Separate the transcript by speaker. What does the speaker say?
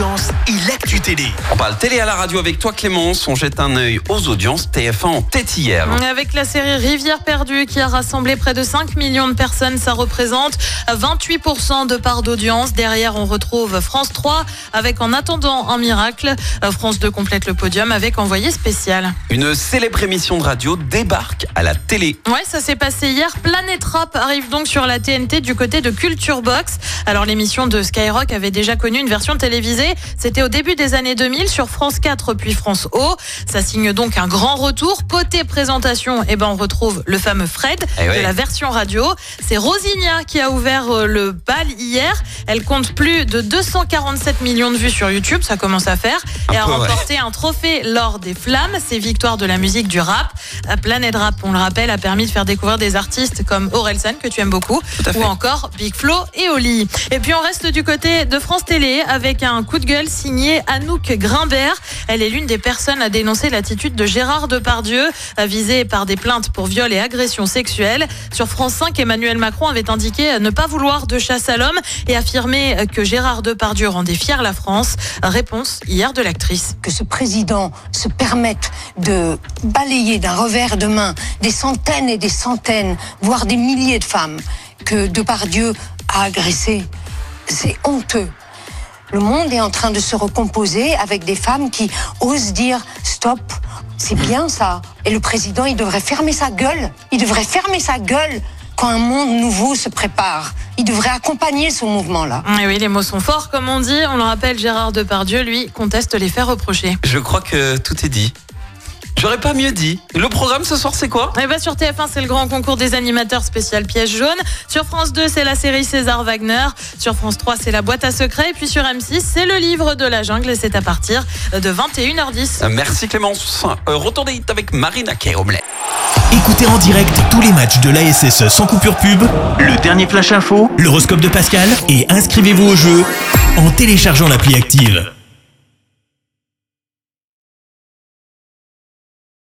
Speaker 1: audiences et l'actu télé.
Speaker 2: On parle télé à la radio avec toi Clémence, on jette un œil aux audiences TF1 en tête hier.
Speaker 3: Avec la série Rivière perdue qui a rassemblé près de 5 millions de personnes, ça représente 28% de part d'audience. Derrière, on retrouve France 3 avec En attendant un miracle. France 2 complète le podium avec Envoyé spécial.
Speaker 2: Une célèbre émission de radio débarque à la télé.
Speaker 3: Ouais, ça s'est passé hier. Planète Rap arrive donc sur la TNT du côté de Culture Box. Alors l'émission de Skyrock avait déjà connu une version télévisée. C'était au début des années 2000 sur France 4 puis France O. Ça signe donc un grand retour. Côté présentation, eh ben on retrouve le fameux Fred
Speaker 2: Eh
Speaker 3: de la version radio. C'est Rosinia qui a ouvert euh, le bal hier. Elle compte plus de 247 millions de vues sur YouTube. Ça commence à faire.
Speaker 2: Un
Speaker 3: Et a
Speaker 2: ouais.
Speaker 3: remporté un trophée lors des Flammes. C'est victoire de la musique du rap. Euh, Planète Rap, on le rappelle, a permis de faire découvrir des artistes comme Orelsan que tu aimes beaucoup, ou encore Big Flo et Oli. Et puis on reste du côté de France Télé avec un coup de gueule signé Anouk Grimbert. Elle est l'une des personnes à dénoncer l'attitude de Gérard Depardieu, euh, visé par des plaintes pour viol et agression sexuelle. Sur France 5, Emmanuel Macron avait indiqué ne pas vouloir de chasse à l'homme et affirmé que Gérard Depardieu rendait fière la France. Réponse hier de l'actrice.
Speaker 4: que ce président se permette de balayer d'un revers de main des centaines et des centaines, voire des milliers de femmes que Depardieu a agressées, c'est honteux. Le monde est en train de se recomposer avec des femmes qui osent dire stop. C'est bien ça. Et le président, il devrait fermer sa gueule. Il devrait fermer sa gueule quand un monde nouveau se prépare. Il devrait accompagner ce mouvement-là.
Speaker 3: Et oui, les mots sont forts, comme on dit. On le rappelle, Gérard Depardieu, lui, conteste les faits reprochés.
Speaker 2: Je crois que tout est dit. J'aurais pas mieux dit. Le programme ce soir c'est quoi
Speaker 3: Et bah sur TF1, c'est le grand concours des animateurs spécial piège jaune. Sur France 2, c'est la série César Wagner. Sur France 3, c'est la boîte à secrets. Et puis sur M6, c'est le livre de la jungle. Et c'est à partir de 21h10.
Speaker 2: Euh, Merci Clémence. Euh, retour des hits avec Marina Kaomlet.
Speaker 1: Écoutez en direct tous les matchs de l'ASSE sans coupure pub, le dernier flash info, l'horoscope de Pascal et inscrivez-vous au jeu en téléchargeant l'appli active.